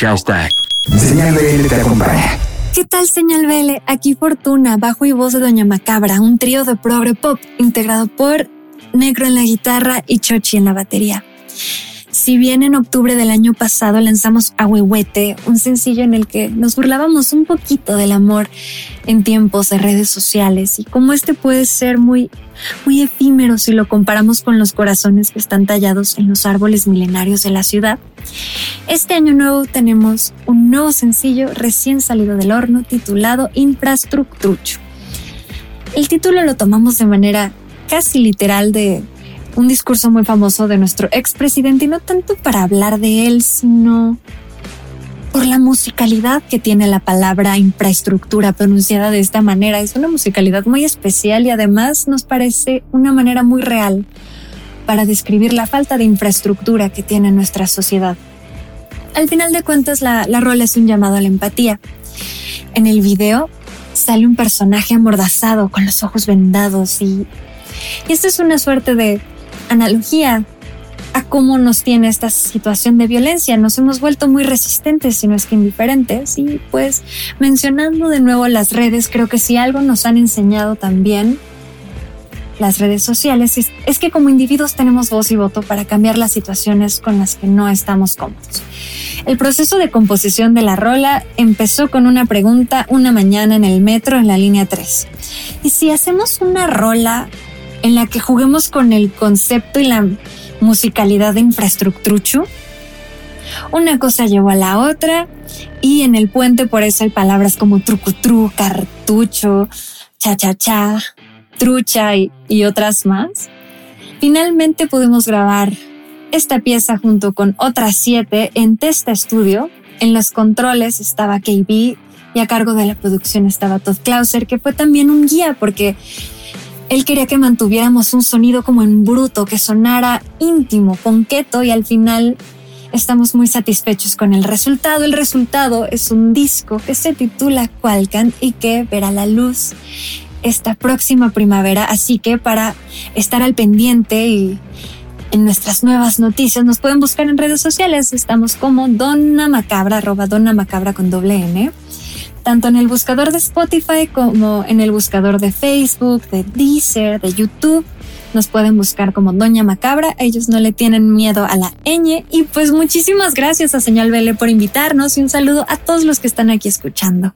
Hashtag. Señal BL te acompaña. ¿Qué tal, señal BL? Aquí Fortuna, bajo y voz de Doña Macabra, un trío de progre pop integrado por Negro en la guitarra y Chochi en la batería. Si bien en octubre del año pasado lanzamos Ahuehuete, un sencillo en el que nos burlábamos un poquito del amor en tiempos de redes sociales y cómo este puede ser muy, muy efímero si lo comparamos con los corazones que están tallados en los árboles milenarios de la ciudad, este año nuevo tenemos un nuevo sencillo recién salido del horno titulado Infrastructucho. El título lo tomamos de manera casi literal de un discurso muy famoso de nuestro expresidente y no tanto para hablar de él, sino por la musicalidad que tiene la palabra infraestructura pronunciada de esta manera. Es una musicalidad muy especial y además nos parece una manera muy real para describir la falta de infraestructura que tiene nuestra sociedad. Al final de cuentas, la, la rola es un llamado a la empatía. En el video sale un personaje amordazado con los ojos vendados y, y esto es una suerte de analogía a cómo nos tiene esta situación de violencia. Nos hemos vuelto muy resistentes, si no es que indiferentes. Y pues mencionando de nuevo las redes, creo que si algo nos han enseñado también las redes sociales es, que como individuos tenemos voz y voto para cambiar las situaciones con las que no estamos cómodos. El proceso de composición de la rola empezó con una pregunta una mañana en el metro en la línea 3. ¿Y si hacemos una rola en la que juguemos con el concepto y la musicalidad de infraestructucho. Una cosa llevó a la otra y en el puente por eso hay palabras como trucutru, cartucho, cha cha cha, trucha y, y otras más. Finalmente pudimos grabar esta pieza junto con otras siete en Testa Studio. En los controles estaba KB y a cargo de la producción estaba Todd Clauser, que fue también un guía porque él quería que mantuviéramos un sonido como en bruto, que sonara íntimo, ponqueto y al final estamos muy satisfechos con el resultado. El resultado es un disco que se titula Qualcan y que verá la luz esta próxima primavera, así que para estar al pendiente y en nuestras nuevas noticias nos pueden buscar en redes sociales. Estamos como Donna Macabra, arroba Macabra con doble N tanto en el buscador de Spotify como en el buscador de Facebook, de Deezer, de YouTube. Nos pueden buscar como Doña Macabra, ellos no le tienen miedo a la ñ. Y pues muchísimas gracias a Señal Vele por invitarnos y un saludo a todos los que están aquí escuchando.